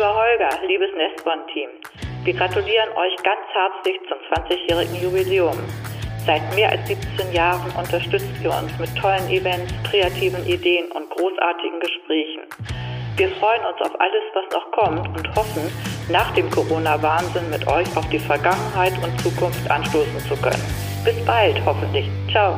Lieber Holger, liebes Nestborn-Team, wir gratulieren euch ganz herzlich zum 20-jährigen Jubiläum. Seit mehr als 17 Jahren unterstützt ihr uns mit tollen Events, kreativen Ideen und großartigen Gesprächen. Wir freuen uns auf alles, was noch kommt und hoffen, nach dem Corona-Wahnsinn mit euch auf die Vergangenheit und Zukunft anstoßen zu können. Bis bald, hoffentlich. Ciao.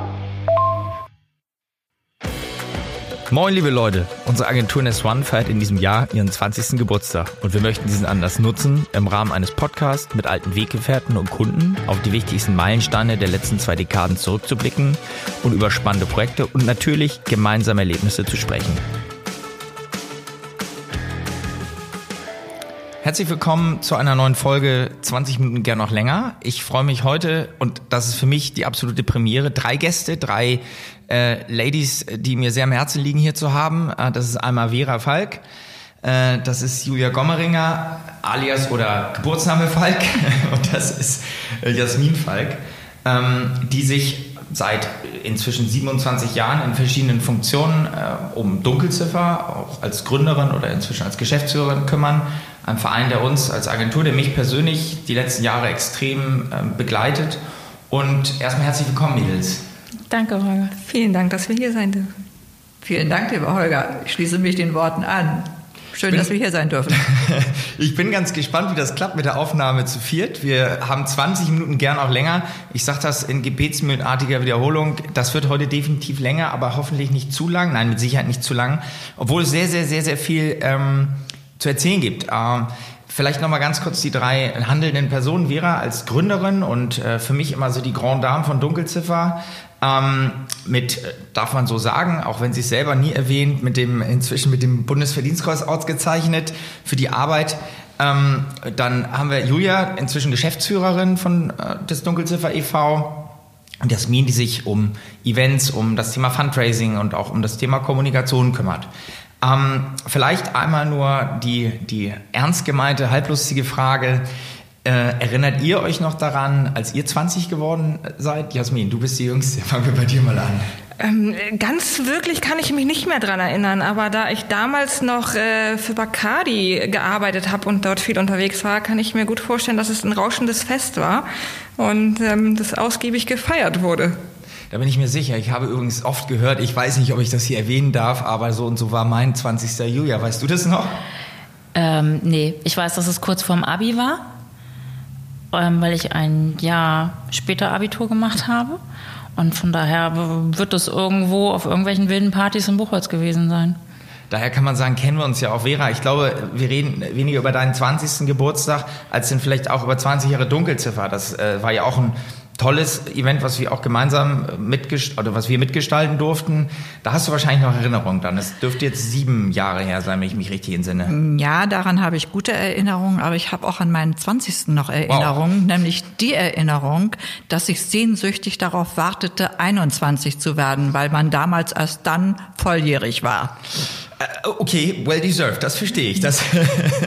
Moin, liebe Leute. Unsere Agentur Nest One feiert in diesem Jahr ihren 20. Geburtstag und wir möchten diesen Anlass nutzen, im Rahmen eines Podcasts mit alten Weggefährten und Kunden auf die wichtigsten Meilensteine der letzten zwei Dekaden zurückzublicken und über spannende Projekte und natürlich gemeinsame Erlebnisse zu sprechen. Herzlich willkommen zu einer neuen Folge 20 Minuten gern noch länger. Ich freue mich heute und das ist für mich die absolute Premiere. Drei Gäste, drei äh, Ladies, die mir sehr am Herzen liegen hier zu haben. Äh, das ist einmal Vera Falk, äh, das ist Julia Gommeringer, alias oder Geburtsname Falk und das ist äh, Jasmin Falk, ähm, die sich seit inzwischen 27 Jahren in verschiedenen Funktionen äh, um Dunkelziffer, auch als Gründerin oder inzwischen als Geschäftsführerin kümmern ein Verein, der uns als Agentur, der mich persönlich die letzten Jahre extrem äh, begleitet. Und erstmal herzlich willkommen, Mädels. Danke, Holger. Vielen Dank, dass wir hier sein dürfen. Vielen Dank, lieber Holger. Ich schließe mich den Worten an. Schön, bin, dass wir hier sein dürfen. ich bin ganz gespannt, wie das klappt mit der Aufnahme zu viert. Wir haben 20 Minuten, gern auch länger. Ich sage das in gebetsmühlenartiger Wiederholung. Das wird heute definitiv länger, aber hoffentlich nicht zu lang. Nein, mit Sicherheit nicht zu lang. Obwohl es sehr, sehr, sehr, sehr viel ähm, zu erzählen gibt. Ähm, vielleicht noch mal ganz kurz die drei handelnden Personen. Vera als Gründerin und äh, für mich immer so die Grand Dame von Dunkelziffer. Ähm, mit, äh, darf man so sagen, auch wenn sie es selber nie erwähnt, mit dem, inzwischen mit dem Bundesverdienstkreuz ausgezeichnet für die Arbeit. Ähm, dann haben wir Julia, inzwischen Geschäftsführerin von äh, des Dunkelziffer e.V. Und Jasmin, die sich um Events, um das Thema Fundraising und auch um das Thema Kommunikation kümmert. Ähm, vielleicht einmal nur die, die ernst gemeinte, halblustige Frage. Äh, erinnert ihr euch noch daran, als ihr 20 geworden seid? Jasmin, du bist die Jüngste. Fangen wir bei dir mal an. Ähm, ganz wirklich kann ich mich nicht mehr dran erinnern, aber da ich damals noch äh, für Bacardi gearbeitet habe und dort viel unterwegs war, kann ich mir gut vorstellen, dass es ein rauschendes Fest war und ähm, das ausgiebig gefeiert wurde. Da bin ich mir sicher. Ich habe übrigens oft gehört, ich weiß nicht, ob ich das hier erwähnen darf, aber so und so war mein 20. Julia. Weißt du das noch? Ähm, nee, ich weiß, dass es kurz vorm Abi war, weil ich ein Jahr später Abitur gemacht habe. Und von daher wird es irgendwo auf irgendwelchen wilden Partys in Buchholz gewesen sein. Daher kann man sagen, kennen wir uns ja auch, Vera. Ich glaube, wir reden weniger über deinen 20. Geburtstag, als denn vielleicht auch über 20 Jahre Dunkelziffer. Das äh, war ja auch ein tolles Event, was wir auch gemeinsam mitgest oder was wir mitgestalten durften. Da hast du wahrscheinlich noch Erinnerungen dann. Es dürfte jetzt sieben Jahre her sein, wenn ich mich richtig entsinne. Ja, daran habe ich gute Erinnerungen, aber ich habe auch an meinen 20. noch Erinnerungen, wow. nämlich die Erinnerung, dass ich sehnsüchtig darauf wartete, 21 zu werden, weil man damals erst dann volljährig war. Äh, okay, well deserved, das verstehe ich. Das,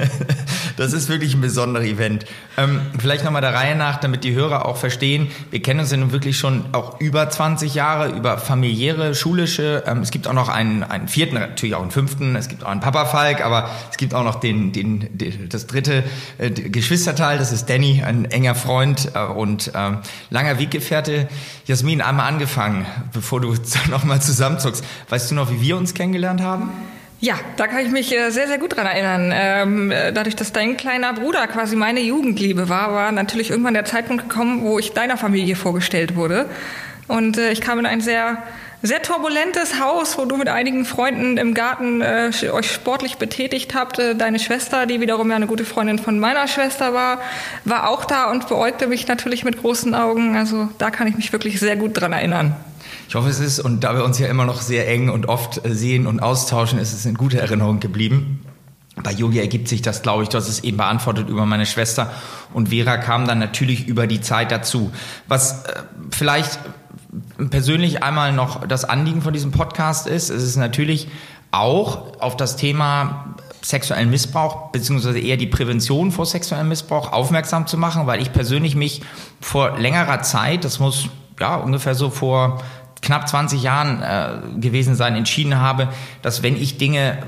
das ist wirklich ein besonderes Event. Ähm, vielleicht nochmal der Reihe nach, damit die Hörer auch verstehen, wir kennen uns ja nun wirklich schon auch über 20 Jahre, über familiäre, schulische. Ähm, es gibt auch noch einen, einen vierten, natürlich auch einen fünften, es gibt auch einen Papa Falk, aber es gibt auch noch den, den, den das dritte äh, Geschwisterteil, das ist Danny, ein enger Freund äh, und äh, langer Weggefährte. Jasmin, einmal angefangen, bevor du nochmal zusammenzuckst. Weißt du noch, wie wir uns kennengelernt haben? Ja, da kann ich mich äh, sehr, sehr gut dran erinnern. Ähm, äh, dadurch, dass dein kleiner Bruder quasi meine Jugendliebe war, war natürlich irgendwann der Zeitpunkt gekommen, wo ich deiner Familie vorgestellt wurde. Und äh, ich kam in ein sehr, sehr turbulentes Haus, wo du mit einigen Freunden im Garten euch sportlich betätigt habt. Deine Schwester, die wiederum ja eine gute Freundin von meiner Schwester war, war auch da und beäugte mich natürlich mit großen Augen. Also da kann ich mich wirklich sehr gut dran erinnern. Ich hoffe, es ist, und da wir uns ja immer noch sehr eng und oft äh, sehen und austauschen, ist es in guter Erinnerung geblieben. Bei Yogi ergibt sich das, glaube ich, du hast es eben beantwortet über meine Schwester. Und Vera kam dann natürlich über die Zeit dazu. Was äh, vielleicht persönlich einmal noch das Anliegen von diesem Podcast ist, es ist natürlich auch auf das Thema sexuellen Missbrauch, beziehungsweise eher die Prävention vor sexuellem Missbrauch aufmerksam zu machen, weil ich persönlich mich vor längerer Zeit, das muss ja ungefähr so vor knapp 20 Jahren äh, gewesen sein, entschieden habe, dass wenn ich Dinge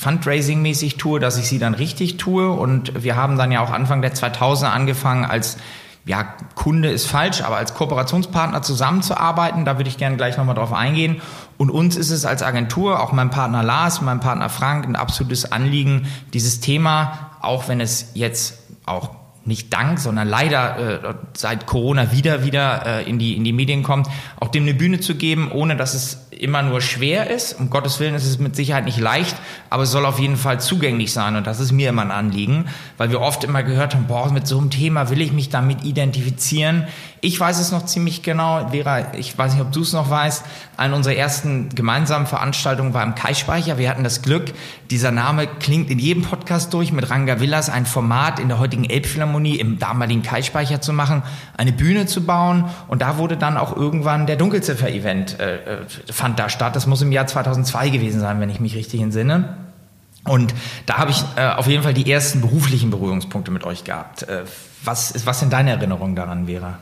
Fundraising-mäßig tue, dass ich sie dann richtig tue. Und wir haben dann ja auch Anfang der 2000er angefangen als ja, Kunde ist falsch, aber als Kooperationspartner zusammenzuarbeiten, da würde ich gerne gleich nochmal drauf eingehen. Und uns ist es als Agentur, auch meinem Partner Lars, meinem Partner Frank, ein absolutes Anliegen, dieses Thema, auch wenn es jetzt auch nicht dank, sondern leider äh, seit Corona wieder wieder äh, in die in die Medien kommt, auch dem eine Bühne zu geben, ohne dass es immer nur schwer ist. Um Gottes Willen ist es mit Sicherheit nicht leicht, aber es soll auf jeden Fall zugänglich sein und das ist mir immer ein Anliegen, weil wir oft immer gehört haben, boah, mit so einem Thema will ich mich damit identifizieren. Ich weiß es noch ziemlich genau, Vera, ich weiß nicht, ob du es noch weißt, eine unserer ersten gemeinsamen Veranstaltungen war im Kai-Speicher. Wir hatten das Glück, dieser Name klingt in jedem Podcast durch, mit Ranga Villas ein Format in der heutigen Elbphilharmonie im damaligen Kai-Speicher zu machen, eine Bühne zu bauen und da wurde dann auch irgendwann der Dunkelziffer-Event äh, äh fand da statt. Das muss im Jahr 2002 gewesen sein, wenn ich mich richtig entsinne. Und da habe ich äh, auf jeden Fall die ersten beruflichen Berührungspunkte mit euch gehabt. Äh, was, was sind deine Erinnerungen daran, Vera?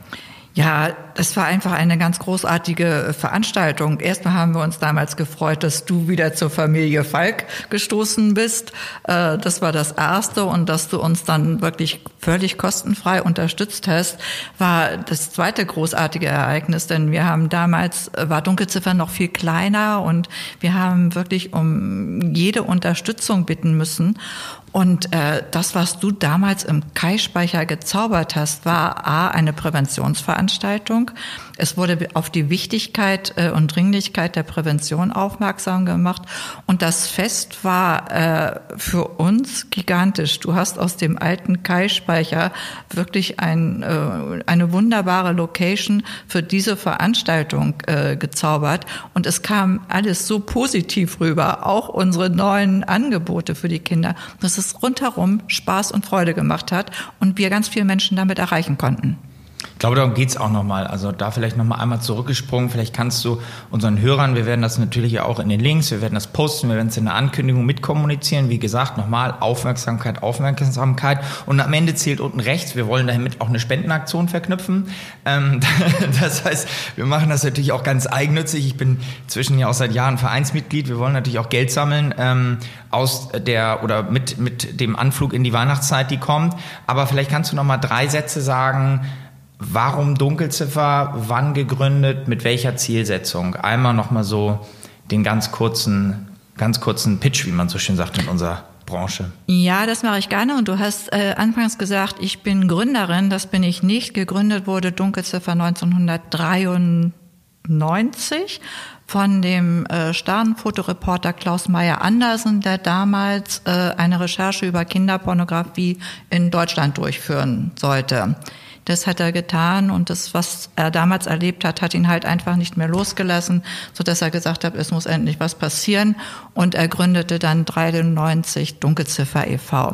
Ja, es war einfach eine ganz großartige Veranstaltung. Erstmal haben wir uns damals gefreut, dass du wieder zur Familie Falk gestoßen bist. Äh, das war das Erste und dass du uns dann wirklich völlig kostenfrei unterstützt hast, war das zweite großartige Ereignis, denn wir haben damals, war Dunkelziffer noch viel kleiner und wir haben wirklich um jede Unterstützung bitten müssen. Und äh, das, was du damals im Kai-Speicher gezaubert hast, war A, eine Präventionsveranstaltung. Es wurde auf die Wichtigkeit äh, und Dringlichkeit der Prävention aufmerksam gemacht. Und das Fest war äh, für uns gigantisch. Du hast aus dem alten Kai-Speicher wirklich ein, äh, eine wunderbare Location für diese Veranstaltung gezaubert. Und es kam alles so positiv rüber, auch unsere neuen Angebote für die Kinder, dass es rundherum Spaß und Freude gemacht hat und wir ganz viele Menschen damit erreichen konnten. Ich glaube, darum geht's auch nochmal. Also da vielleicht nochmal einmal zurückgesprungen. Vielleicht kannst du unseren Hörern, wir werden das natürlich auch in den Links, wir werden das posten, wir werden es in der Ankündigung mitkommunizieren. Wie gesagt, nochmal Aufmerksamkeit, Aufmerksamkeit. Und am Ende zählt unten rechts, wir wollen damit auch eine Spendenaktion verknüpfen. Ähm, das heißt, wir machen das natürlich auch ganz eigennützig. Ich bin zwischen ja auch seit Jahren Vereinsmitglied. Wir wollen natürlich auch Geld sammeln ähm, aus der oder mit, mit dem Anflug in die Weihnachtszeit, die kommt. Aber vielleicht kannst du nochmal drei Sätze sagen, Warum Dunkelziffer? Wann gegründet? Mit welcher Zielsetzung? Einmal nochmal so den ganz kurzen, ganz kurzen Pitch, wie man so schön sagt in unserer Branche. Ja, das mache ich gerne. Und du hast äh, anfangs gesagt, ich bin Gründerin. Das bin ich nicht. Gegründet wurde Dunkelziffer 1993 von dem äh, Sternfotoreporter Klaus Meyer Andersen, der damals äh, eine Recherche über Kinderpornografie in Deutschland durchführen sollte. Das hat er getan und das, was er damals erlebt hat, hat ihn halt einfach nicht mehr losgelassen, so dass er gesagt hat, es muss endlich was passieren und er gründete dann 93 Dunkelziffer e.V.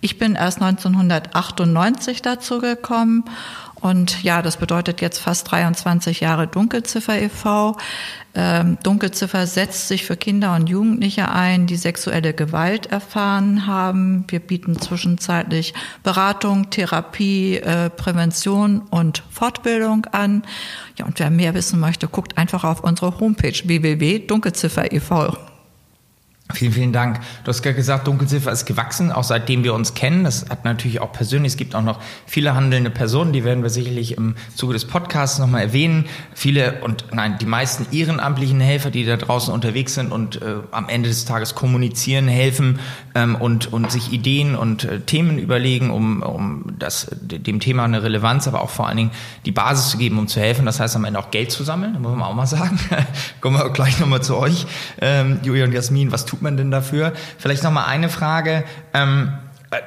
Ich bin erst 1998 dazu gekommen und ja, das bedeutet jetzt fast 23 Jahre Dunkelziffer e.V. Ähm, Dunkelziffer setzt sich für Kinder und Jugendliche ein, die sexuelle Gewalt erfahren haben. Wir bieten zwischenzeitlich Beratung, Therapie, äh, Prävention und Fortbildung an. Ja, und wer mehr wissen möchte, guckt einfach auf unsere Homepage www.dunkelziffer.ev. Vielen, vielen Dank. Du hast gerade gesagt, Dunkelziffer ist gewachsen, auch seitdem wir uns kennen. Das hat natürlich auch persönlich, es gibt auch noch viele handelnde Personen, die werden wir sicherlich im Zuge des Podcasts nochmal erwähnen. Viele und nein, die meisten ehrenamtlichen Helfer, die da draußen unterwegs sind und äh, am Ende des Tages kommunizieren, helfen ähm, und, und sich Ideen und äh, Themen überlegen, um, um das, dem Thema eine Relevanz, aber auch vor allen Dingen die Basis zu geben, um zu helfen. Das heißt am Ende auch Geld zu sammeln, muss man auch mal sagen. Kommen wir gleich nochmal zu euch, ähm, Julia und Jasmin, was tut tut man denn dafür? Vielleicht noch mal eine Frage. Ähm, äh,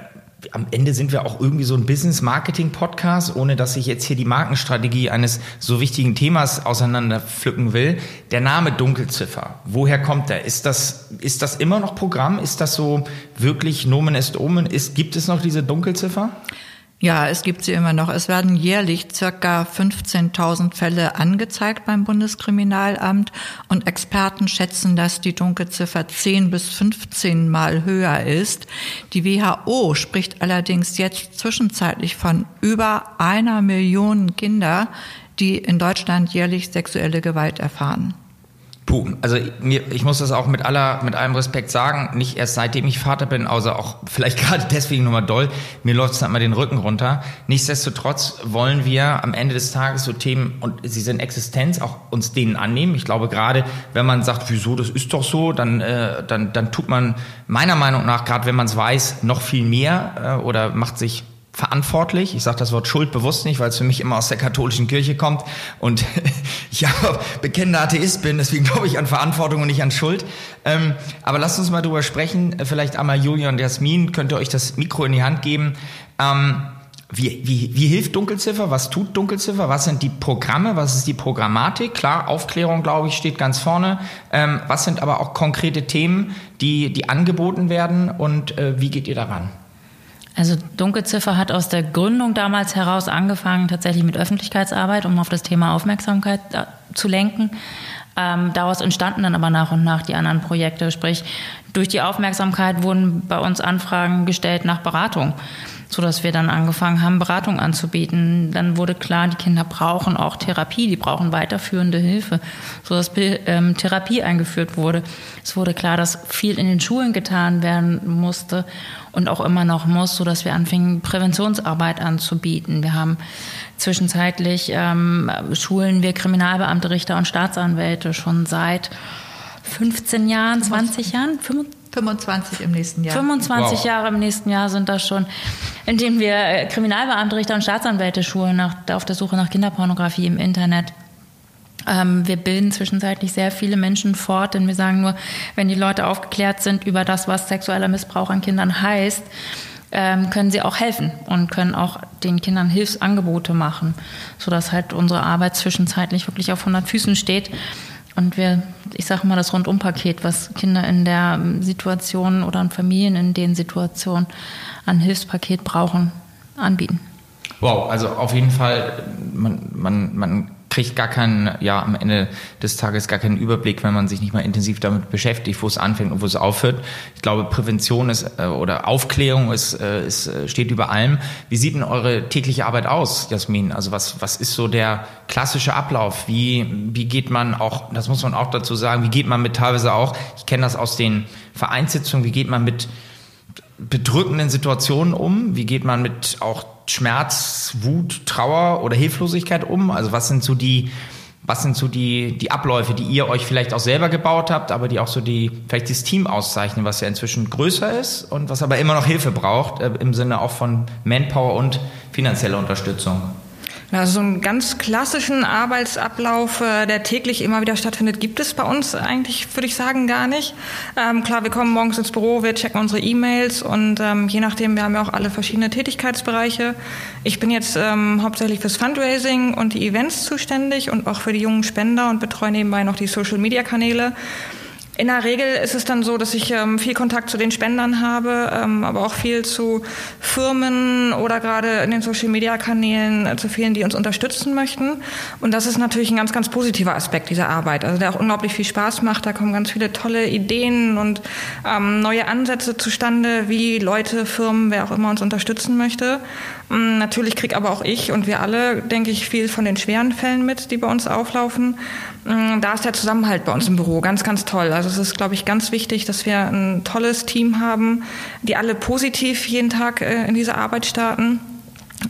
am Ende sind wir auch irgendwie so ein Business-Marketing-Podcast, ohne dass ich jetzt hier die Markenstrategie eines so wichtigen Themas auseinanderpflücken will. Der Name Dunkelziffer, woher kommt der? Ist das, ist das immer noch Programm? Ist das so wirklich Nomen est Omen? Ist, gibt es noch diese Dunkelziffer? Ja, es gibt sie immer noch. Es werden jährlich circa 15.000 Fälle angezeigt beim Bundeskriminalamt und Experten schätzen, dass die Dunkelziffer 10 bis 15 Mal höher ist. Die WHO spricht allerdings jetzt zwischenzeitlich von über einer Million Kinder, die in Deutschland jährlich sexuelle Gewalt erfahren. Puh, also mir, ich muss das auch mit aller, mit allem Respekt sagen, nicht erst seitdem ich Vater bin, außer auch vielleicht gerade deswegen nochmal doll, mir läuft es dann mal den Rücken runter. Nichtsdestotrotz wollen wir am Ende des Tages so Themen, und sie sind Existenz, auch uns denen annehmen. Ich glaube gerade, wenn man sagt, wieso, das ist doch so, dann, äh, dann, dann tut man meiner Meinung nach, gerade wenn man es weiß, noch viel mehr äh, oder macht sich verantwortlich. Ich sage das Wort Schuld bewusst nicht, weil es für mich immer aus der katholischen Kirche kommt und ich ja bekennender Atheist bin, deswegen glaube ich an Verantwortung und nicht an Schuld. Ähm, aber lasst uns mal drüber sprechen. Vielleicht einmal Julia und Jasmin, könnt ihr euch das Mikro in die Hand geben. Ähm, wie, wie, wie hilft Dunkelziffer? Was tut Dunkelziffer? Was sind die Programme? Was ist die Programmatik? Klar, Aufklärung, glaube ich, steht ganz vorne. Ähm, was sind aber auch konkrete Themen, die, die angeboten werden und äh, wie geht ihr daran? Also Dunkelziffer hat aus der Gründung damals heraus angefangen, tatsächlich mit Öffentlichkeitsarbeit, um auf das Thema Aufmerksamkeit äh, zu lenken. Ähm, daraus entstanden dann aber nach und nach die anderen Projekte. Sprich, durch die Aufmerksamkeit wurden bei uns Anfragen gestellt nach Beratung so dass wir dann angefangen haben, Beratung anzubieten. Dann wurde klar, die Kinder brauchen auch Therapie, die brauchen weiterführende Hilfe, so dass ähm, Therapie eingeführt wurde. Es wurde klar, dass viel in den Schulen getan werden musste und auch immer noch muss, so dass wir anfingen, Präventionsarbeit anzubieten. Wir haben zwischenzeitlich ähm, schulen wir Kriminalbeamte, Richter und Staatsanwälte schon seit 15 Jahren, 20 Jahren, 25 im nächsten Jahr. 25 wow. Jahre im nächsten Jahr sind das schon, indem wir Kriminalbeamte, Richter und Staatsanwälte schulen nach, auf der Suche nach Kinderpornografie im Internet. Ähm, wir bilden zwischenzeitlich sehr viele Menschen fort, denn wir sagen nur, wenn die Leute aufgeklärt sind über das, was sexueller Missbrauch an Kindern heißt, ähm, können sie auch helfen und können auch den Kindern Hilfsangebote machen, sodass halt unsere Arbeit zwischenzeitlich wirklich auf 100 Füßen steht und wir, ich sage mal, das Rundumpaket, was Kinder in der Situation oder an Familien in den Situationen an Hilfspaket brauchen, anbieten. Wow, also auf jeden Fall, man, man, man kriegt gar keinen, ja, am Ende des Tages gar keinen Überblick, wenn man sich nicht mal intensiv damit beschäftigt, wo es anfängt und wo es aufhört. Ich glaube, Prävention ist äh, oder Aufklärung ist, äh, ist, äh, steht über allem. Wie sieht denn eure tägliche Arbeit aus, Jasmin? Also was, was ist so der klassische Ablauf? Wie, wie geht man auch, das muss man auch dazu sagen, wie geht man mit teilweise auch, ich kenne das aus den Vereinssitzungen, wie geht man mit bedrückenden Situationen um? Wie geht man mit auch Schmerz, Wut, Trauer oder Hilflosigkeit um? Also was sind so die, was sind so die, die Abläufe, die ihr euch vielleicht auch selber gebaut habt, aber die auch so die, vielleicht das Team auszeichnen, was ja inzwischen größer ist und was aber immer noch Hilfe braucht, äh, im Sinne auch von Manpower und finanzieller Unterstützung? Also so einen ganz klassischen Arbeitsablauf, äh, der täglich immer wieder stattfindet, gibt es bei uns eigentlich, würde ich sagen, gar nicht. Ähm, klar, wir kommen morgens ins Büro, wir checken unsere E-Mails und ähm, je nachdem, wir haben ja auch alle verschiedene Tätigkeitsbereiche. Ich bin jetzt ähm, hauptsächlich fürs Fundraising und die Events zuständig und auch für die jungen Spender und betreue nebenbei noch die Social-Media-Kanäle. In der Regel ist es dann so, dass ich ähm, viel Kontakt zu den Spendern habe, ähm, aber auch viel zu Firmen oder gerade in den Social-Media-Kanälen äh, zu vielen, die uns unterstützen möchten. Und das ist natürlich ein ganz, ganz positiver Aspekt dieser Arbeit, also der auch unglaublich viel Spaß macht. Da kommen ganz viele tolle Ideen und ähm, neue Ansätze zustande, wie Leute, Firmen, wer auch immer uns unterstützen möchte. Ähm, natürlich kriege aber auch ich und wir alle, denke ich, viel von den schweren Fällen mit, die bei uns auflaufen. Ähm, da ist der Zusammenhalt bei uns im Büro ganz, ganz toll. Also es ist, glaube ich, ganz wichtig, dass wir ein tolles Team haben, die alle positiv jeden Tag äh, in diese Arbeit starten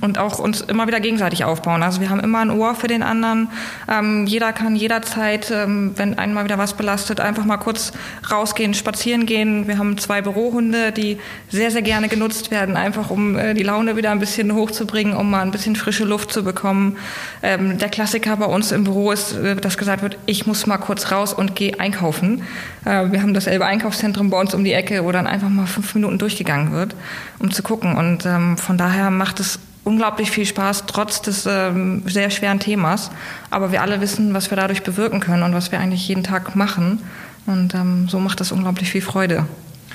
und auch uns immer wieder gegenseitig aufbauen. Also wir haben immer ein Ohr für den anderen. Ähm, jeder kann jederzeit, ähm, wenn einmal wieder was belastet, einfach mal kurz rausgehen, spazieren gehen. Wir haben zwei Bürohunde, die sehr, sehr gerne genutzt werden, einfach um äh, die Laune wieder ein bisschen hochzubringen, um mal ein bisschen frische Luft zu bekommen. Ähm, der Klassiker bei uns im Büro ist, äh, dass gesagt wird, ich muss mal kurz raus und gehe einkaufen. Äh, wir haben das Elbe Einkaufszentrum bei uns um die Ecke, wo dann einfach mal fünf Minuten durchgegangen wird, um zu gucken. Und ähm, von daher macht es unglaublich viel Spaß, trotz des ähm, sehr schweren Themas. Aber wir alle wissen, was wir dadurch bewirken können und was wir eigentlich jeden Tag machen. Und ähm, so macht das unglaublich viel Freude.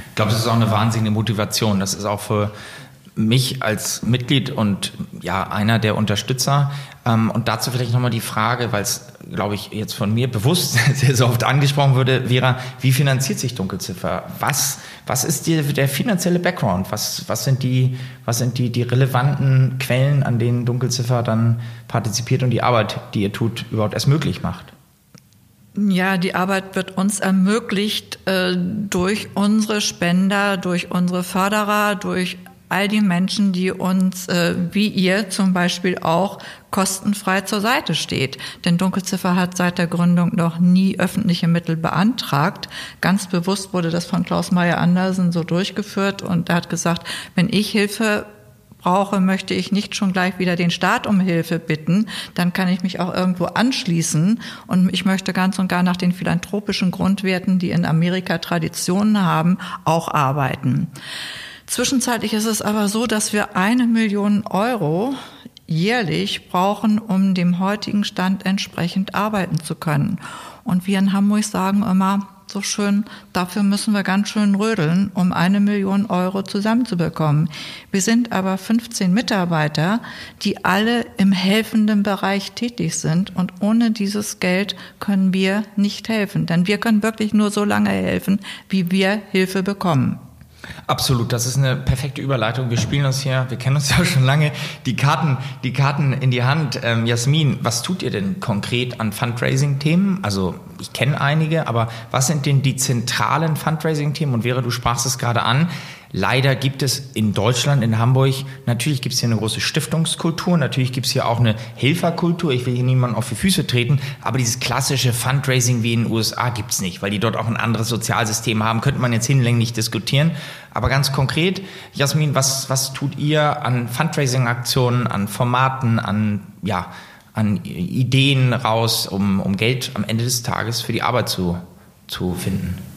Ich glaube, das ist auch eine wahnsinnige Motivation. Das ist auch für mich als Mitglied und ja einer der Unterstützer. Ähm, und dazu vielleicht nochmal die Frage, weil es, glaube ich, jetzt von mir bewusst sehr, sehr oft angesprochen würde, Vera, wie finanziert sich Dunkelziffer? Was, was ist die, der finanzielle Background? Was, was sind, die, was sind die, die relevanten Quellen, an denen Dunkelziffer dann partizipiert und die Arbeit, die ihr tut, überhaupt erst möglich macht? Ja, die Arbeit wird uns ermöglicht äh, durch unsere Spender, durch unsere Förderer, durch all die Menschen, die uns, äh, wie ihr zum Beispiel auch, kostenfrei zur Seite steht. Denn Dunkelziffer hat seit der Gründung noch nie öffentliche Mittel beantragt. Ganz bewusst wurde das von Klaus Meyer Andersen so durchgeführt und er hat gesagt, wenn ich Hilfe brauche, möchte ich nicht schon gleich wieder den Staat um Hilfe bitten, dann kann ich mich auch irgendwo anschließen und ich möchte ganz und gar nach den philanthropischen Grundwerten, die in Amerika Traditionen haben, auch arbeiten. Zwischenzeitlich ist es aber so, dass wir eine Million Euro jährlich brauchen, um dem heutigen Stand entsprechend arbeiten zu können. Und wir in Hamburg sagen immer, so schön, dafür müssen wir ganz schön rödeln, um eine Million Euro zusammenzubekommen. Wir sind aber 15 Mitarbeiter, die alle im helfenden Bereich tätig sind und ohne dieses Geld können wir nicht helfen, denn wir können wirklich nur so lange helfen, wie wir Hilfe bekommen. Absolut, das ist eine perfekte Überleitung. Wir spielen uns hier, wir kennen uns ja schon lange, die Karten, die Karten in die Hand. Ähm, Jasmin, was tut ihr denn konkret an Fundraising-Themen? Also ich kenne einige, aber was sind denn die zentralen Fundraising-Themen? Und Vera, du sprachst es gerade an. Leider gibt es in Deutschland, in Hamburg, natürlich gibt es hier eine große Stiftungskultur, natürlich gibt es hier auch eine Helferkultur. Ich will hier niemanden auf die Füße treten, aber dieses klassische Fundraising wie in den USA gibt es nicht, weil die dort auch ein anderes Sozialsystem haben. Könnte man jetzt hinlänglich diskutieren. Aber ganz konkret, Jasmin, was, was tut ihr an Fundraising-Aktionen, an Formaten, an, ja, an Ideen raus, um, um Geld am Ende des Tages für die Arbeit zu, zu finden?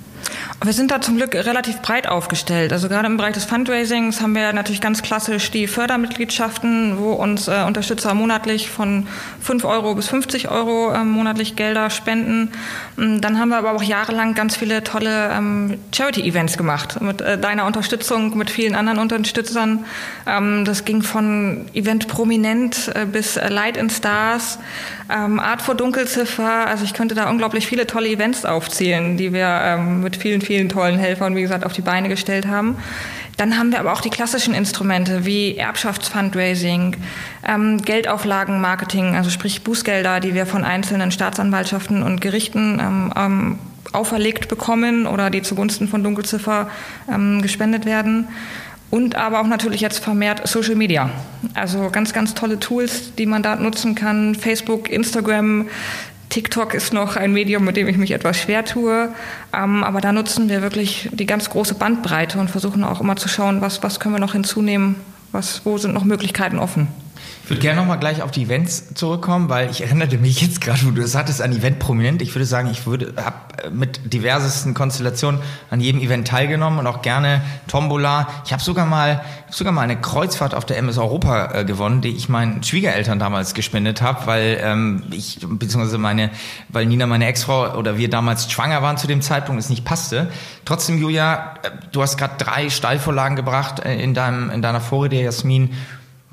Wir sind da zum Glück relativ breit aufgestellt. Also gerade im Bereich des Fundraisings haben wir natürlich ganz klassisch die Fördermitgliedschaften, wo uns äh, Unterstützer monatlich von 5 Euro bis 50 Euro äh, monatlich Gelder spenden. Mm, dann haben wir aber auch jahrelang ganz viele tolle ähm, Charity-Events gemacht mit äh, deiner Unterstützung, mit vielen anderen Unterstützern. Ähm, das ging von Event Prominent äh, bis äh, Light in Stars, ähm, Art vor Dunkelziffer. Also ich könnte da unglaublich viele tolle Events aufzählen, die wir ähm, mit vielen vielen tollen Helfern, wie gesagt, auf die Beine gestellt haben. Dann haben wir aber auch die klassischen Instrumente wie Erbschaftsfundraising, ähm, Geldauflagenmarketing, also sprich Bußgelder, die wir von einzelnen Staatsanwaltschaften und Gerichten ähm, ähm, auferlegt bekommen oder die zugunsten von Dunkelziffer ähm, gespendet werden. Und aber auch natürlich jetzt vermehrt Social Media. Also ganz, ganz tolle Tools, die man da nutzen kann. Facebook, Instagram, TikTok ist noch ein Medium, mit dem ich mich etwas schwer tue. Ähm, aber da nutzen wir wirklich die ganz große Bandbreite und versuchen auch immer zu schauen, was, was können wir noch hinzunehmen, was, wo sind noch Möglichkeiten offen. Ich würde gerne nochmal gleich auf die Events zurückkommen, weil ich erinnerte mich jetzt gerade, wo du das hattest, an Event prominent. Ich würde sagen, ich würde habe mit diversesten Konstellationen an jedem Event teilgenommen und auch gerne Tombola. Ich habe sogar mal hab sogar mal eine Kreuzfahrt auf der MS Europa äh, gewonnen, die ich meinen Schwiegereltern damals gespendet habe, weil ähm, ich beziehungsweise meine, weil Nina meine Ex-Frau oder wir damals schwanger waren zu dem Zeitpunkt, es nicht passte. Trotzdem, Julia, äh, du hast gerade drei Steilvorlagen gebracht äh, in deinem in deiner Vorrede, Jasmin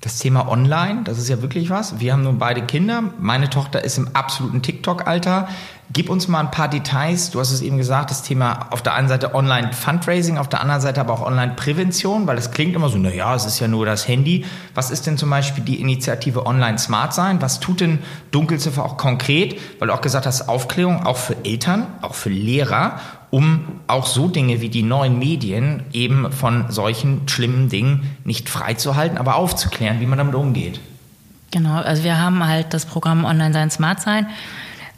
das Thema Online, das ist ja wirklich was. Wir haben nun beide Kinder. Meine Tochter ist im absoluten TikTok-Alter. Gib uns mal ein paar Details. Du hast es eben gesagt, das Thema auf der einen Seite Online-Fundraising, auf der anderen Seite aber auch Online-Prävention, weil das klingt immer so, na ja, es ist ja nur das Handy. Was ist denn zum Beispiel die Initiative Online Smart Sein? Was tut denn Dunkelziffer auch konkret? Weil du auch gesagt hast, Aufklärung auch für Eltern, auch für Lehrer um auch so Dinge wie die neuen Medien eben von solchen schlimmen Dingen nicht freizuhalten, aber aufzuklären, wie man damit umgeht. Genau, also wir haben halt das Programm Online Sein Smart Sein.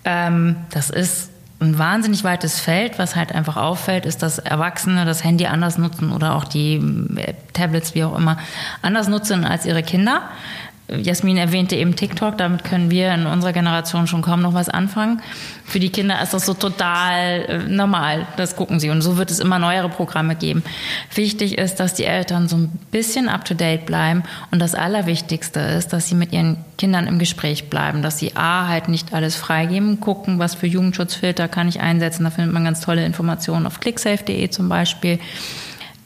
Ähm, das ist ein wahnsinnig weites Feld. Was halt einfach auffällt, ist, dass Erwachsene das Handy anders nutzen oder auch die äh, Tablets, wie auch immer, anders nutzen als ihre Kinder. Jasmin erwähnte eben TikTok, damit können wir in unserer Generation schon kaum noch was anfangen. Für die Kinder ist das so total äh, normal, das gucken sie. Und so wird es immer neuere Programme geben. Wichtig ist, dass die Eltern so ein bisschen up-to-date bleiben. Und das Allerwichtigste ist, dass sie mit ihren Kindern im Gespräch bleiben, dass sie A, halt nicht alles freigeben, gucken, was für Jugendschutzfilter kann ich einsetzen, da findet man ganz tolle Informationen auf clicksafe.de zum Beispiel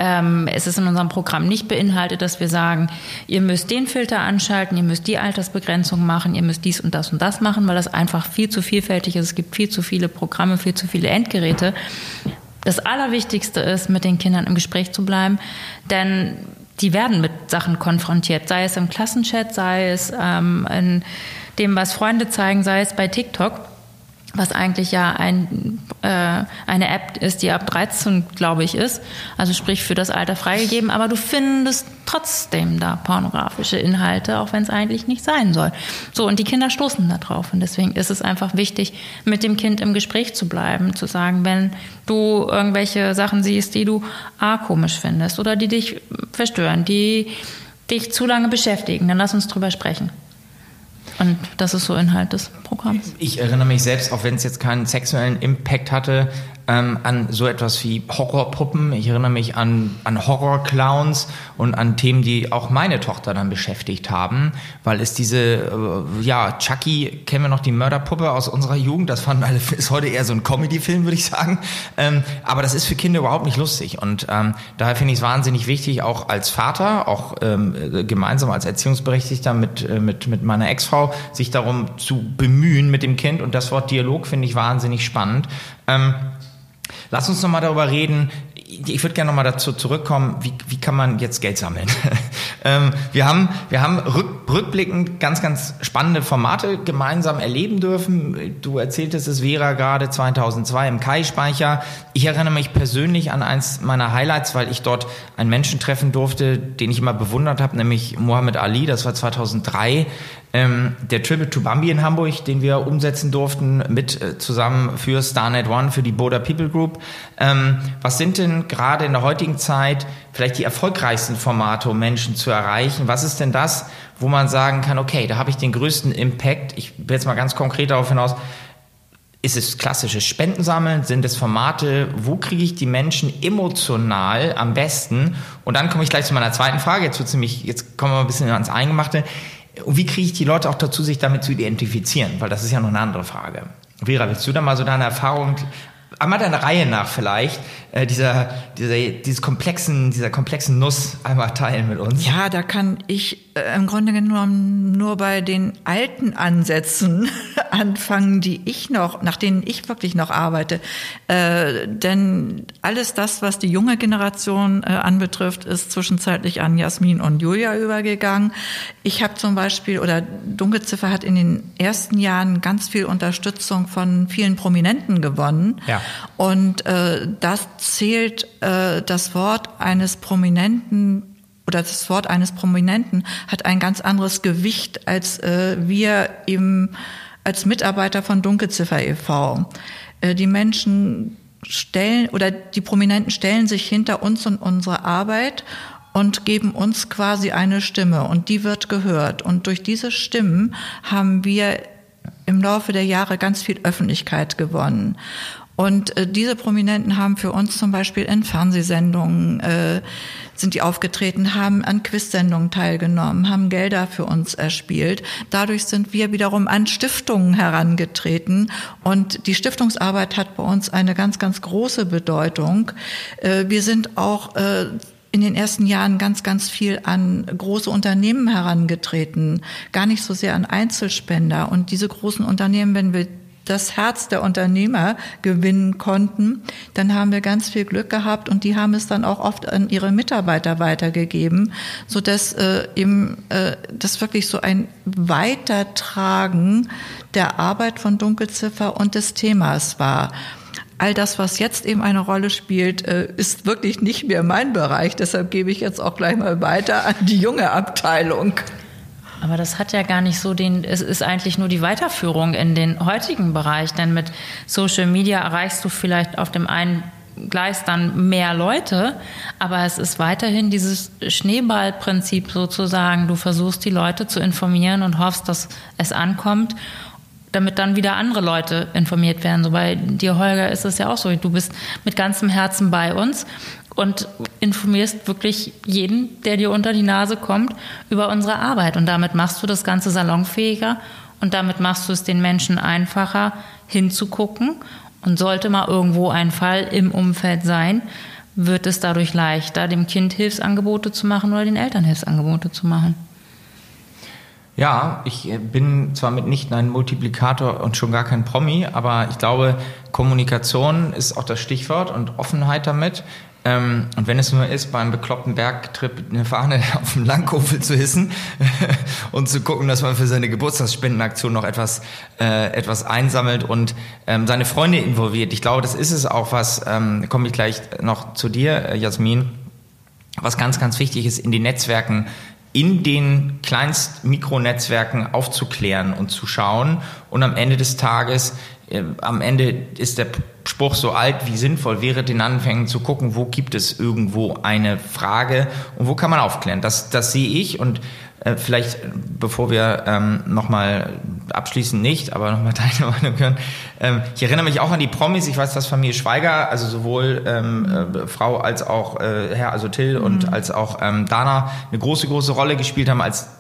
ähm, es ist in unserem Programm nicht beinhaltet, dass wir sagen, ihr müsst den Filter anschalten, ihr müsst die Altersbegrenzung machen, ihr müsst dies und das und das machen, weil das einfach viel zu vielfältig ist. Es gibt viel zu viele Programme, viel zu viele Endgeräte. Das Allerwichtigste ist, mit den Kindern im Gespräch zu bleiben, denn die werden mit Sachen konfrontiert, sei es im Klassenchat, sei es ähm, in dem, was Freunde zeigen, sei es bei TikTok. Was eigentlich ja ein, äh, eine App ist, die ab 13, glaube ich, ist, also sprich für das Alter freigegeben, aber du findest trotzdem da pornografische Inhalte, auch wenn es eigentlich nicht sein soll. So, und die Kinder stoßen da drauf. Und deswegen ist es einfach wichtig, mit dem Kind im Gespräch zu bleiben, zu sagen, wenn du irgendwelche Sachen siehst, die du A, komisch findest oder die dich verstören, die dich zu lange beschäftigen, dann lass uns drüber sprechen. Und das ist so Inhalt des Programms. Ich erinnere mich selbst, auch wenn es jetzt keinen sexuellen Impact hatte, ähm, an so etwas wie Horrorpuppen. Ich erinnere mich an, an Horrorclowns und an Themen, die auch meine Tochter dann beschäftigt haben, weil es diese, äh, ja, Chucky, kennen wir noch die Mörderpuppe aus unserer Jugend, das fanden alle, ist heute eher so ein Comedy-Film, würde ich sagen. Ähm, aber das ist für Kinder überhaupt nicht lustig und ähm, daher finde ich es wahnsinnig wichtig, auch als Vater, auch ähm, gemeinsam als Erziehungsberechtigter mit, äh, mit, mit meiner Ex-Frau, sich darum zu bemühen mit dem Kind und das Wort Dialog finde ich wahnsinnig spannend. Ähm, Lass uns nochmal darüber reden. Ich würde gerne nochmal dazu zurückkommen, wie, wie kann man jetzt Geld sammeln? ähm, wir haben, wir haben rück, rückblickend ganz, ganz spannende Formate gemeinsam erleben dürfen. Du erzähltest es Vera gerade 2002 im Kai-Speicher. Ich erinnere mich persönlich an eins meiner Highlights, weil ich dort einen Menschen treffen durfte, den ich immer bewundert habe, nämlich Muhammad Ali. Das war 2003 ähm, der Tribute to Bambi in Hamburg, den wir umsetzen durften, mit äh, zusammen für Starnet One, für die Boda People Group. Ähm, was sind denn gerade in der heutigen Zeit vielleicht die erfolgreichsten Formate, um Menschen zu erreichen? Was ist denn das, wo man sagen kann, okay, da habe ich den größten Impact? Ich will jetzt mal ganz konkret darauf hinaus. Ist es klassisches Spendensammeln? Sind es Formate? Wo kriege ich die Menschen emotional am besten? Und dann komme ich gleich zu meiner zweiten Frage. Jetzt, wird's nämlich, jetzt kommen wir ein bisschen ans Eingemachte. Wie kriege ich die Leute auch dazu, sich damit zu identifizieren? Weil das ist ja noch eine andere Frage. Vera, willst du da mal so deine Erfahrung einmal deiner Reihe nach vielleicht äh, dieser, dieser, dieses komplexen, dieser komplexen Nuss einmal teilen mit uns? Ja, da kann ich äh, im Grunde genommen nur bei den alten Ansätzen anfangen, die ich noch, nach denen ich wirklich noch arbeite. Äh, denn alles das, was die junge Generation äh, anbetrifft, ist zwischenzeitlich an Jasmin und Julia übergegangen. Ich habe zum Beispiel, oder Dunkelziffer hat in den ersten Jahren ganz viel Unterstützung von vielen Prominenten gewonnen. Ja. Und äh, das zählt äh, das Wort eines Prominenten oder das Wort eines Prominenten hat ein ganz anderes Gewicht als äh, wir eben als Mitarbeiter von Dunkelziffer e.V. Äh, die Menschen stellen oder die Prominenten stellen sich hinter uns und unsere Arbeit und geben uns quasi eine Stimme und die wird gehört. Und durch diese Stimmen haben wir im Laufe der Jahre ganz viel Öffentlichkeit gewonnen. Und äh, diese Prominenten haben für uns zum Beispiel in Fernsehsendungen äh, sind die aufgetreten, haben an Quizsendungen teilgenommen, haben Gelder für uns erspielt. Dadurch sind wir wiederum an Stiftungen herangetreten und die Stiftungsarbeit hat bei uns eine ganz, ganz große Bedeutung. Äh, wir sind auch äh, in den ersten Jahren ganz, ganz viel an große Unternehmen herangetreten, gar nicht so sehr an Einzelspender. Und diese großen Unternehmen, wenn wir das Herz der Unternehmer gewinnen konnten, dann haben wir ganz viel Glück gehabt und die haben es dann auch oft an ihre Mitarbeiter weitergegeben, so dass äh, eben äh, das wirklich so ein Weitertragen der Arbeit von Dunkelziffer und des Themas war. All das, was jetzt eben eine Rolle spielt, äh, ist wirklich nicht mehr mein Bereich. Deshalb gebe ich jetzt auch gleich mal weiter an die junge Abteilung. Aber das hat ja gar nicht so den, es ist eigentlich nur die Weiterführung in den heutigen Bereich, denn mit Social Media erreichst du vielleicht auf dem einen Gleis dann mehr Leute, aber es ist weiterhin dieses Schneeballprinzip sozusagen. Du versuchst die Leute zu informieren und hoffst, dass es ankommt, damit dann wieder andere Leute informiert werden. So bei dir, Holger, ist es ja auch so. Du bist mit ganzem Herzen bei uns und informierst wirklich jeden, der dir unter die Nase kommt, über unsere Arbeit. Und damit machst du das Ganze salonfähiger und damit machst du es den Menschen einfacher hinzugucken. Und sollte mal irgendwo ein Fall im Umfeld sein, wird es dadurch leichter, dem Kind Hilfsangebote zu machen oder den Eltern Hilfsangebote zu machen. Ja, ich äh, bin zwar mitnichten ein Multiplikator und schon gar kein Promi, aber ich glaube, Kommunikation ist auch das Stichwort und Offenheit damit. Ähm, und wenn es nur ist, beim bekloppten Bergtrip eine Fahne auf dem Langkofel zu hissen und zu gucken, dass man für seine Geburtstagsspendenaktion noch etwas, äh, etwas einsammelt und ähm, seine Freunde involviert. Ich glaube, das ist es auch was, ähm, komme ich gleich noch zu dir, äh, Jasmin, was ganz, ganz wichtig ist, in den Netzwerken in den kleinst Mikronetzwerken aufzuklären und zu schauen und am Ende des Tages äh, am Ende ist der Spruch so alt wie sinnvoll wäre, den Anfängen zu gucken, wo gibt es irgendwo eine Frage und wo kann man aufklären. Das, das sehe ich und äh, vielleicht, bevor wir ähm, nochmal abschließen nicht, aber nochmal deine Meinung hören. Ähm, ich erinnere mich auch an die Promis. Ich weiß, dass Familie Schweiger, also sowohl ähm, äh, Frau als auch äh, Herr, also Till mhm. und als auch ähm, Dana eine große, große Rolle gespielt haben, als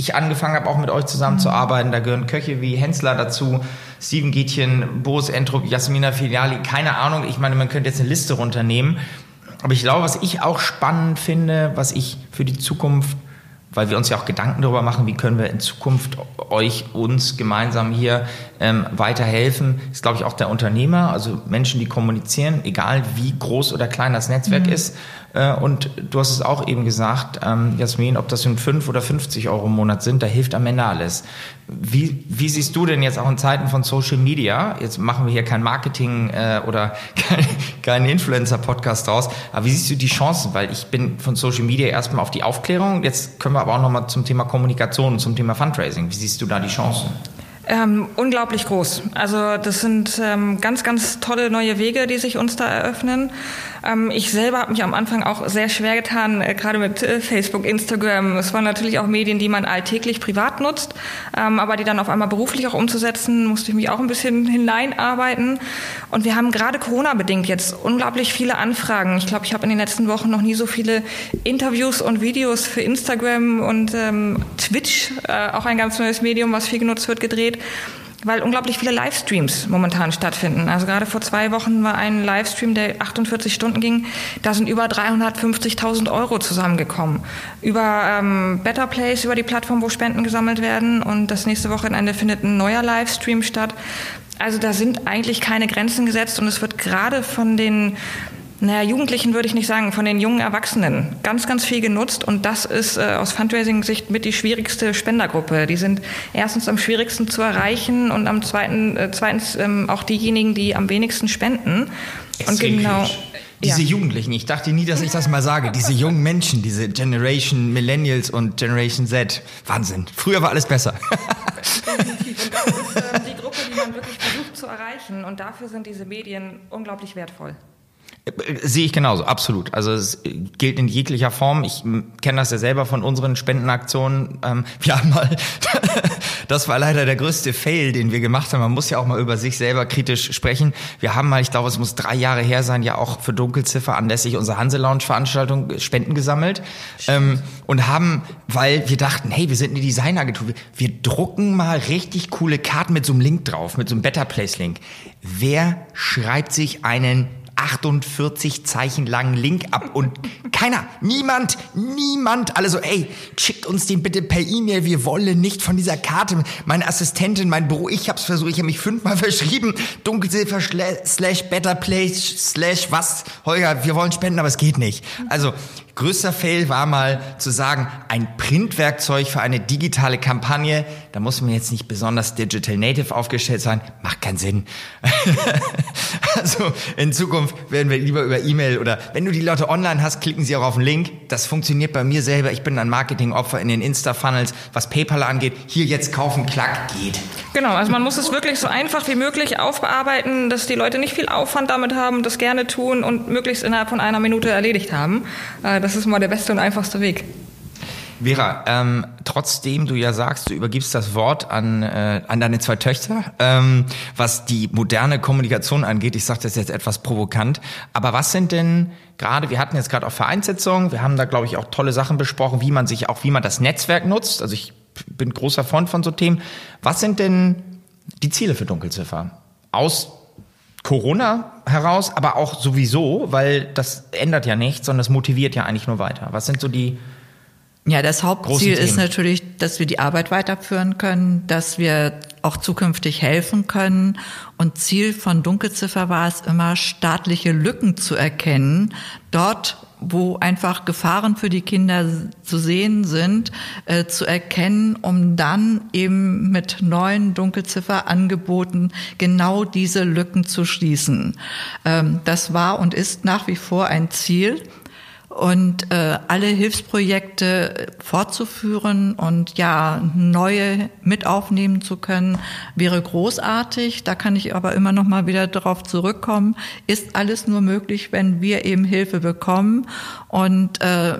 ich angefangen habe, auch mit euch zusammenzuarbeiten. Mhm. Da gehören Köche wie Hensler dazu, Steven Gietchen, Boris Entrup, Jasmina Filiali, keine Ahnung. Ich meine, man könnte jetzt eine Liste runternehmen. Aber ich glaube, was ich auch spannend finde, was ich für die Zukunft weil wir uns ja auch Gedanken darüber machen, wie können wir in Zukunft euch, uns gemeinsam hier ähm, weiterhelfen, ist, glaube ich, auch der Unternehmer, also Menschen, die kommunizieren, egal wie groß oder klein das Netzwerk mhm. ist. Äh, und du hast es auch eben gesagt, ähm, Jasmin, ob das nun 5 oder 50 Euro im Monat sind, da hilft am Ende alles. Wie, wie siehst du denn jetzt auch in Zeiten von Social Media, jetzt machen wir hier kein Marketing äh, oder kein, keinen Influencer-Podcast draus, aber wie siehst du die Chancen? Weil ich bin von Social Media erstmal auf die Aufklärung, jetzt können wir aber auch nochmal zum Thema Kommunikation und zum Thema Fundraising. Wie siehst du da die Chancen? Ähm, unglaublich groß. Also das sind ähm, ganz, ganz tolle neue Wege, die sich uns da eröffnen. Ähm, ich selber habe mich am Anfang auch sehr schwer getan, äh, gerade mit äh, Facebook, Instagram. Es waren natürlich auch Medien, die man alltäglich privat nutzt, ähm, aber die dann auf einmal beruflich auch umzusetzen, musste ich mich auch ein bisschen hineinarbeiten. Und wir haben gerade Corona-bedingt jetzt unglaublich viele Anfragen. Ich glaube, ich habe in den letzten Wochen noch nie so viele Interviews und Videos für Instagram und ähm, Twitch, äh, auch ein ganz neues Medium, was viel genutzt wird, gedreht weil unglaublich viele Livestreams momentan stattfinden. Also gerade vor zwei Wochen war ein Livestream, der 48 Stunden ging. Da sind über 350.000 Euro zusammengekommen. Über ähm, Better Place, über die Plattform, wo Spenden gesammelt werden. Und das nächste Wochenende findet ein neuer Livestream statt. Also da sind eigentlich keine Grenzen gesetzt und es wird gerade von den naja, Jugendlichen würde ich nicht sagen, von den jungen Erwachsenen ganz, ganz viel genutzt und das ist äh, aus Fundraising-Sicht mit die schwierigste Spendergruppe. Die sind erstens am schwierigsten zu erreichen und am zweiten, äh, zweitens ähm, auch diejenigen, die am wenigsten spenden. Und genau. Diese ja. Jugendlichen, ich dachte nie, dass ich das mal sage, diese jungen Menschen, diese Generation Millennials und Generation Z. Wahnsinn. Früher war alles besser. Definitiv. Und das ist äh, die Gruppe, die man wirklich versucht zu erreichen. Und dafür sind diese Medien unglaublich wertvoll. Sehe ich genauso, absolut. Also es gilt in jeglicher Form. Ich kenne das ja selber von unseren Spendenaktionen. Ähm, wir haben mal, das war leider der größte Fail, den wir gemacht haben. Man muss ja auch mal über sich selber kritisch sprechen. Wir haben mal, ich glaube, es muss drei Jahre her sein, ja auch für Dunkelziffer anlässlich unserer Hanse Lounge Veranstaltung Spenden gesammelt ähm, und haben, weil wir dachten, hey, wir sind eine Designagentur, wir, wir drucken mal richtig coole Karten mit so einem Link drauf, mit so einem Better Place Link. Wer schreibt sich einen 48 Zeichen langen Link ab und keiner, niemand, niemand, alle so, ey, schickt uns den bitte per E-Mail, wir wollen nicht von dieser Karte. Meine Assistentin, mein Büro, ich hab's versucht, ich habe mich fünfmal verschrieben, Dunkelsilber slash Better Place slash was, Holger, wir wollen spenden, aber es geht nicht. Also Größter Fail war mal zu sagen, ein Printwerkzeug für eine digitale Kampagne, da muss man jetzt nicht besonders digital native aufgestellt sein, macht keinen Sinn. also in Zukunft werden wir lieber über E-Mail oder wenn du die Leute online hast, klicken sie auch auf den Link. Das funktioniert bei mir selber. Ich bin ein Marketingopfer in den Insta-Funnels, was PayPal angeht. Hier jetzt kaufen, klack, geht. Genau, also man muss es wirklich so einfach wie möglich aufbearbeiten, dass die Leute nicht viel Aufwand damit haben, das gerne tun und möglichst innerhalb von einer Minute erledigt haben. Das äh, das ist mal der beste und einfachste Weg. Vera, ähm, trotzdem du ja sagst, du übergibst das Wort an, äh, an deine zwei Töchter, ähm, was die moderne Kommunikation angeht, ich sage das jetzt etwas provokant, aber was sind denn gerade, wir hatten jetzt gerade auch Vereinssitzungen, wir haben da glaube ich auch tolle Sachen besprochen, wie man sich auch, wie man das Netzwerk nutzt, also ich bin großer Freund von so Themen. Was sind denn die Ziele für Dunkelziffer? Aus Corona heraus, aber auch sowieso, weil das ändert ja nichts, sondern es motiviert ja eigentlich nur weiter. Was sind so die, Ja, das Hauptziel ist natürlich, dass wir die Arbeit weiterführen können, dass wir auch zukünftig helfen können. Und Ziel von Dunkelziffer war es immer, staatliche Lücken zu erkennen. Dort, wo einfach Gefahren für die Kinder zu sehen sind, äh, zu erkennen, um dann eben mit neuen Dunkelzifferangeboten genau diese Lücken zu schließen. Ähm, das war und ist nach wie vor ein Ziel und äh, alle Hilfsprojekte fortzuführen und ja neue mit aufnehmen zu können wäre großartig. Da kann ich aber immer noch mal wieder darauf zurückkommen. Ist alles nur möglich, wenn wir eben Hilfe bekommen und äh,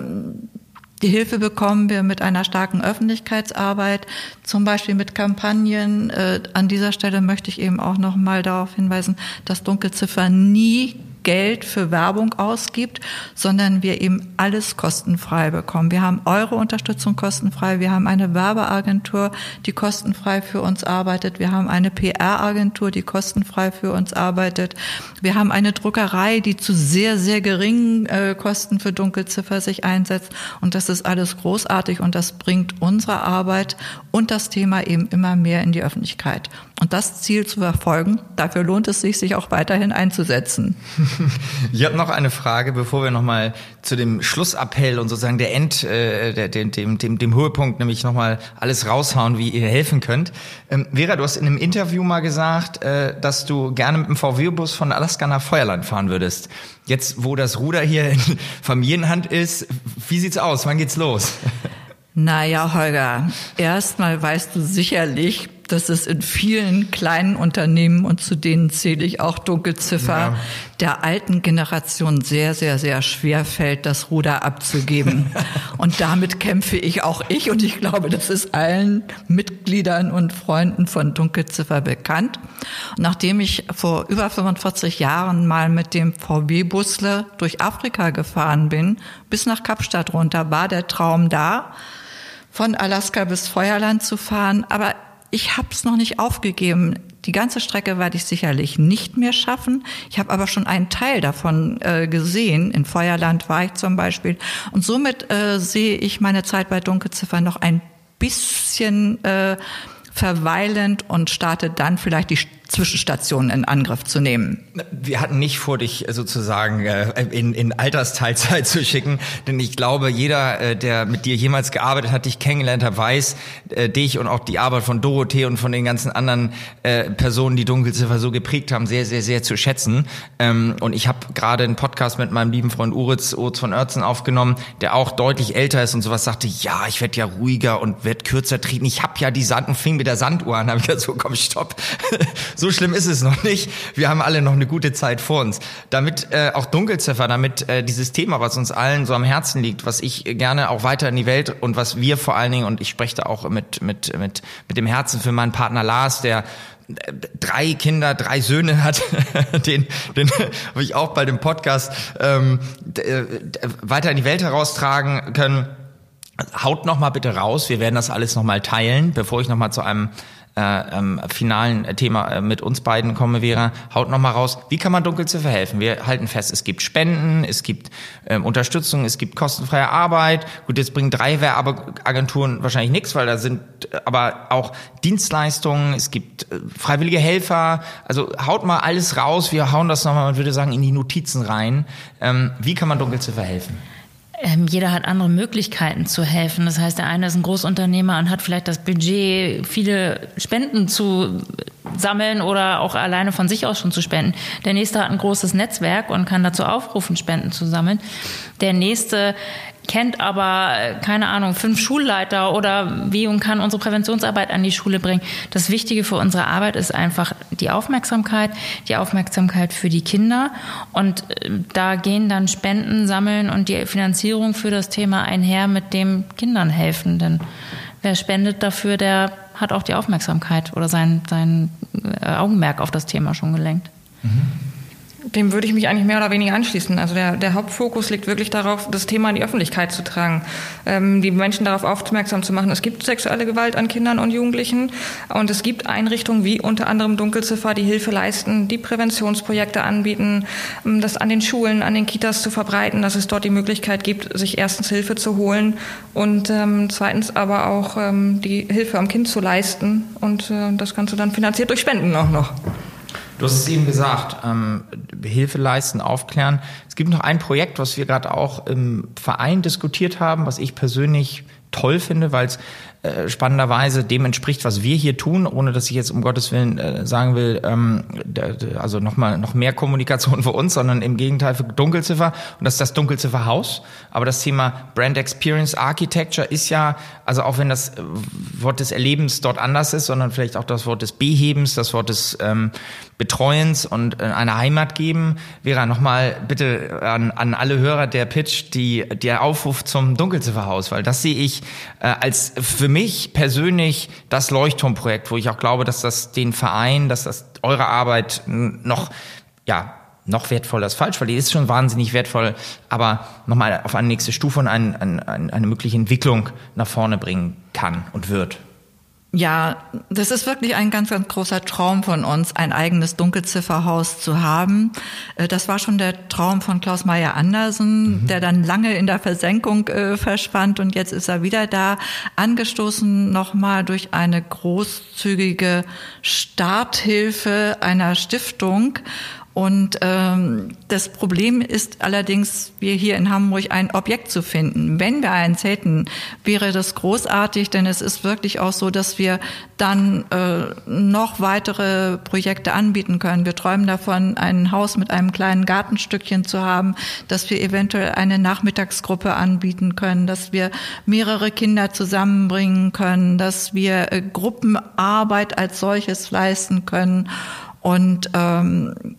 die Hilfe bekommen wir mit einer starken Öffentlichkeitsarbeit, zum Beispiel mit Kampagnen. Äh, an dieser Stelle möchte ich eben auch noch mal darauf hinweisen, dass Dunkelziffer nie Geld für Werbung ausgibt, sondern wir eben alles kostenfrei bekommen. Wir haben eure Unterstützung kostenfrei, wir haben eine Werbeagentur, die kostenfrei für uns arbeitet, wir haben eine PR-Agentur, die kostenfrei für uns arbeitet, wir haben eine Druckerei, die zu sehr, sehr geringen äh, Kosten für Dunkelziffer sich einsetzt und das ist alles großartig und das bringt unsere Arbeit und das Thema eben immer mehr in die Öffentlichkeit. Und das Ziel zu verfolgen, dafür lohnt es sich, sich auch weiterhin einzusetzen. Ich habe noch eine Frage, bevor wir nochmal zu dem Schlussappell und sozusagen der End, äh, dem, dem, dem, dem Höhepunkt, nämlich nochmal alles raushauen, wie ihr helfen könnt. Ähm, Vera, du hast in einem Interview mal gesagt, äh, dass du gerne mit dem VW-Bus von Alaska nach Feuerland fahren würdest. Jetzt, wo das Ruder hier in Familienhand ist, wie sieht's aus? Wann geht's los? Naja, Holger, erstmal weißt du sicherlich, dass es in vielen kleinen Unternehmen, und zu denen zähle ich auch Dunkelziffer, ja. der alten Generation sehr, sehr, sehr schwer fällt, das Ruder abzugeben. und damit kämpfe ich auch ich und ich glaube, das ist allen Mitgliedern und Freunden von Dunkelziffer bekannt. Und nachdem ich vor über 45 Jahren mal mit dem VW-Busle durch Afrika gefahren bin, bis nach Kapstadt runter, war der Traum da, von Alaska bis Feuerland zu fahren. Aber ich habe es noch nicht aufgegeben. Die ganze Strecke werde ich sicherlich nicht mehr schaffen. Ich habe aber schon einen Teil davon äh, gesehen. In Feuerland war ich zum Beispiel. Und somit äh, sehe ich meine Zeit bei Dunkelziffer noch ein bisschen äh, verweilend und starte dann vielleicht die Zwischenstationen in Angriff zu nehmen. Wir hatten nicht vor, dich äh, sozusagen äh, in, in Altersteilzeit zu schicken, denn ich glaube, jeder, äh, der mit dir jemals gearbeitet hat, dich kennengelernt hat, weiß dich und auch die Arbeit von Dorothee und von den ganzen anderen Personen, die Dunkelziffer so geprägt haben, sehr, sehr, sehr zu schätzen. Ähm, und ich habe gerade einen Podcast mit meinem lieben Freund Uritz, Uritz von Oertzen aufgenommen, der auch deutlich älter ist und sowas sagte, ja, ich werde ja ruhiger und werde kürzer treten. Ich habe ja die Sand und fing mit der Sanduhr an. habe ich gesagt, so komm, stopp. so schlimm ist es noch nicht. Wir haben alle noch eine gute Zeit vor uns. Damit äh, auch Dunkelziffer, damit äh, dieses Thema, was uns allen so am Herzen liegt, was ich gerne auch weiter in die Welt und was wir vor allen Dingen, und ich spreche da auch mit, mit, mit, mit dem Herzen für meinen Partner Lars, der äh, drei Kinder, drei Söhne hat, den, den habe ich auch bei dem Podcast ähm, äh, weiter in die Welt heraustragen können. Haut noch mal bitte raus, wir werden das alles noch mal teilen, bevor ich noch mal zu einem äh, ähm, finalen Thema äh, mit uns beiden komme, Vera, haut noch mal raus, wie kann man Dunkelziffer helfen? Wir halten fest, es gibt Spenden, es gibt ähm, Unterstützung, es gibt kostenfreie Arbeit. Gut, jetzt bringen drei Werbeagenturen wahrscheinlich nichts, weil da sind äh, aber auch Dienstleistungen, es gibt äh, freiwillige Helfer. Also haut mal alles raus, wir hauen das nochmal, man würde sagen, in die Notizen rein. Ähm, wie kann man Dunkelziffer helfen? Ähm, jeder hat andere Möglichkeiten zu helfen. Das heißt, der eine ist ein Großunternehmer und hat vielleicht das Budget, viele Spenden zu sammeln oder auch alleine von sich aus schon zu spenden. Der nächste hat ein großes Netzwerk und kann dazu aufrufen, Spenden zu sammeln. Der nächste kennt aber, keine Ahnung, fünf Schulleiter oder wie und kann unsere Präventionsarbeit an die Schule bringen. Das Wichtige für unsere Arbeit ist einfach die Aufmerksamkeit, die Aufmerksamkeit für die Kinder. Und äh, da gehen dann Spenden sammeln und die Finanzierung für das Thema einher mit dem Kindern helfen. Denn wer spendet dafür, der hat auch die Aufmerksamkeit oder sein, sein äh, Augenmerk auf das Thema schon gelenkt. Mhm. Dem würde ich mich eigentlich mehr oder weniger anschließen. Also der, der Hauptfokus liegt wirklich darauf, das Thema in die Öffentlichkeit zu tragen, ähm, die Menschen darauf aufmerksam zu machen. Es gibt sexuelle Gewalt an Kindern und Jugendlichen und es gibt Einrichtungen wie unter anderem Dunkelziffer, die Hilfe leisten, die Präventionsprojekte anbieten, ähm, das an den Schulen, an den Kitas zu verbreiten, dass es dort die Möglichkeit gibt, sich erstens Hilfe zu holen und ähm, zweitens aber auch ähm, die Hilfe am Kind zu leisten und äh, das Ganze dann finanziert durch Spenden auch noch. Du hast es eben gesagt, ähm, Hilfe leisten, aufklären. Es gibt noch ein Projekt, was wir gerade auch im Verein diskutiert haben, was ich persönlich toll finde, weil es äh, spannenderweise dem entspricht, was wir hier tun, ohne dass ich jetzt um Gottes Willen äh, sagen will, ähm, also nochmal noch mehr Kommunikation für uns, sondern im Gegenteil für Dunkelziffer und das ist das Dunkelzifferhaus. Aber das Thema Brand Experience Architecture ist ja, also auch wenn das äh, Wort des Erlebens dort anders ist, sondern vielleicht auch das Wort des Behebens, das Wort des ähm, Betreuens und äh, eine Heimat geben. Vera, nochmal bitte an, an alle Hörer der Pitch, die, der Aufruf zum Dunkelzifferhaus, weil das sehe ich äh, als für mich persönlich das Leuchtturmprojekt, wo ich auch glaube, dass das den Verein, dass das eure Arbeit noch, ja, noch wertvoller ist falsch, weil die ist schon wahnsinnig wertvoll, aber nochmal auf eine nächste Stufe und ein, ein, eine mögliche Entwicklung nach vorne bringen kann und wird. Ja, das ist wirklich ein ganz, ganz großer Traum von uns, ein eigenes Dunkelzifferhaus zu haben. Äh, das war schon der Traum von Klaus Meyer Andersen, mhm. der dann lange in der Versenkung äh, verschwand und jetzt ist er wieder da, angestoßen nochmal durch eine großzügige Starthilfe einer Stiftung. Und ähm, das Problem ist allerdings, wir hier in Hamburg ein Objekt zu finden. Wenn wir eins hätten, wäre das großartig, denn es ist wirklich auch so, dass wir dann äh, noch weitere Projekte anbieten können. Wir träumen davon, ein Haus mit einem kleinen Gartenstückchen zu haben, dass wir eventuell eine Nachmittagsgruppe anbieten können, dass wir mehrere Kinder zusammenbringen können, dass wir äh, Gruppenarbeit als solches leisten können. Und ähm,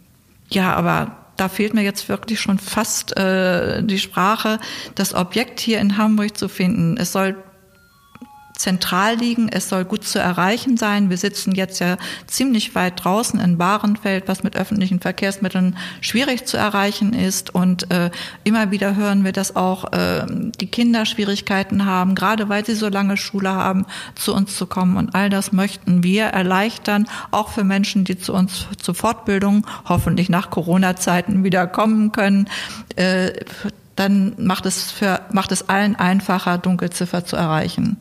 ja, aber da fehlt mir jetzt wirklich schon fast äh, die Sprache, das Objekt hier in Hamburg zu finden. Es soll zentral liegen. Es soll gut zu erreichen sein. Wir sitzen jetzt ja ziemlich weit draußen in Bahrenfeld, was mit öffentlichen Verkehrsmitteln schwierig zu erreichen ist. Und äh, immer wieder hören wir, dass auch äh, die Kinder Schwierigkeiten haben, gerade weil sie so lange Schule haben, zu uns zu kommen. Und all das möchten wir erleichtern, auch für Menschen, die zu uns zur Fortbildung hoffentlich nach Corona-Zeiten wieder kommen können. Äh, dann macht es, für, macht es allen einfacher, Dunkelziffer zu erreichen.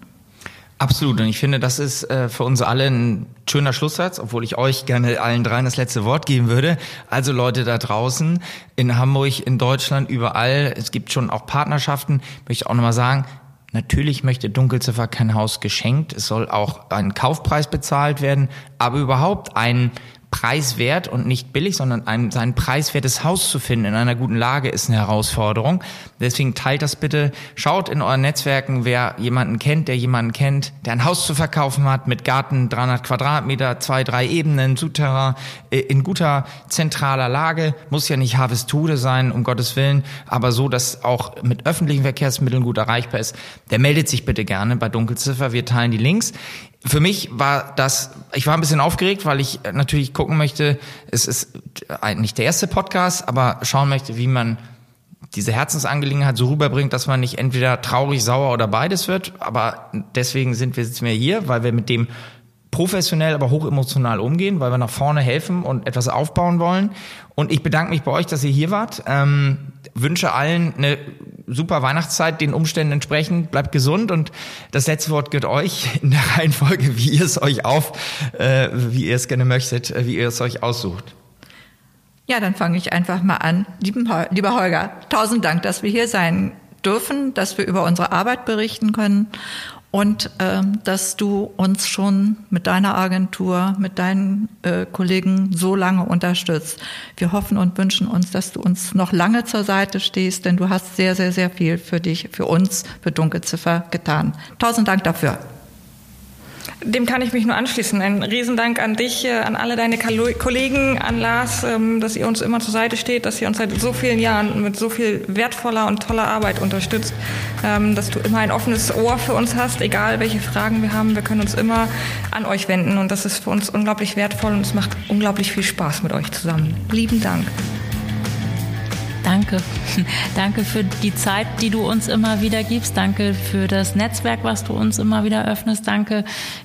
Absolut. Und ich finde, das ist äh, für uns alle ein schöner Schlusssatz, obwohl ich euch gerne allen dreien das letzte Wort geben würde. Also Leute da draußen, in Hamburg, in Deutschland, überall. Es gibt schon auch Partnerschaften. Ich möchte auch nochmal sagen, Natürlich möchte Dunkelziffer kein Haus geschenkt. Es soll auch ein Kaufpreis bezahlt werden, aber überhaupt ein preiswert und nicht billig, sondern ein, sein preiswertes Haus zu finden in einer guten Lage ist eine Herausforderung. Deswegen teilt das bitte. Schaut in euren Netzwerken, wer jemanden kennt, der jemanden kennt, der ein Haus zu verkaufen hat mit Garten, 300 Quadratmeter, zwei, drei Ebenen, Souterrain, äh, in guter zentraler Lage. Muss ja nicht Harvestude sein, um Gottes Willen, aber so, dass auch mit öffentlichen Verkehrsmitteln gut erreichbar ist. Der meldet sich bitte gerne bei Dunkelziffer. Wir teilen die Links für mich war das, ich war ein bisschen aufgeregt, weil ich natürlich gucken möchte, es ist nicht der erste Podcast, aber schauen möchte, wie man diese Herzensangelegenheit so rüberbringt, dass man nicht entweder traurig, sauer oder beides wird. Aber deswegen sind wir jetzt mehr hier, weil wir mit dem professionell, aber hochemotional umgehen, weil wir nach vorne helfen und etwas aufbauen wollen. Und ich bedanke mich bei euch, dass ihr hier wart. Ähm, wünsche allen eine super Weihnachtszeit, den Umständen entsprechend. Bleibt gesund und das letzte Wort gehört euch in der Reihenfolge, wie ihr es euch auf, äh, wie ihr es gerne möchtet, äh, wie ihr es euch aussucht. Ja, dann fange ich einfach mal an. Lieber Holger, tausend Dank, dass wir hier sein dürfen, dass wir über unsere Arbeit berichten können und äh, dass du uns schon mit deiner Agentur, mit deinen äh, Kollegen so lange unterstützt. Wir hoffen und wünschen uns, dass du uns noch lange zur Seite stehst, denn du hast sehr, sehr, sehr viel für dich, für uns, für Dunkelziffer getan. Tausend Dank dafür. Dem kann ich mich nur anschließen. Ein Riesendank an dich, äh, an alle deine Kollegen, an Lars, ähm, dass ihr uns immer zur Seite steht, dass ihr uns seit so vielen Jahren mit so viel wertvoller und toller Arbeit unterstützt, ähm, dass du immer ein offenes Ohr für uns hast, egal welche Fragen wir haben. Wir können uns immer an euch wenden und das ist für uns unglaublich wertvoll und es macht unglaublich viel Spaß mit euch zusammen. Lieben Dank. Danke. Danke für die Zeit, die du uns immer wieder gibst. Danke für das Netzwerk, was du uns immer wieder öffnest. Danke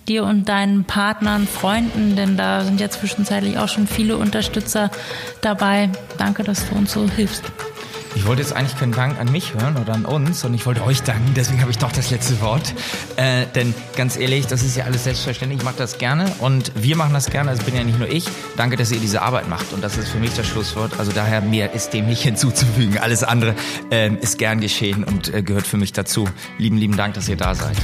dir und deinen Partnern, Freunden, denn da sind ja zwischenzeitlich auch schon viele Unterstützer dabei. Danke, dass du uns so hilfst. Ich wollte jetzt eigentlich keinen Dank an mich hören oder an uns, sondern ich wollte euch danken, deswegen habe ich doch das letzte Wort. Äh, denn ganz ehrlich, das ist ja alles selbstverständlich, ich mache das gerne und wir machen das gerne, also bin ja nicht nur ich. Danke, dass ihr diese Arbeit macht und das ist für mich das Schlusswort. Also daher, mehr ist dem nicht hinzuzufügen. Alles andere äh, ist gern geschehen und äh, gehört für mich dazu. Lieben, lieben Dank, dass ihr da seid.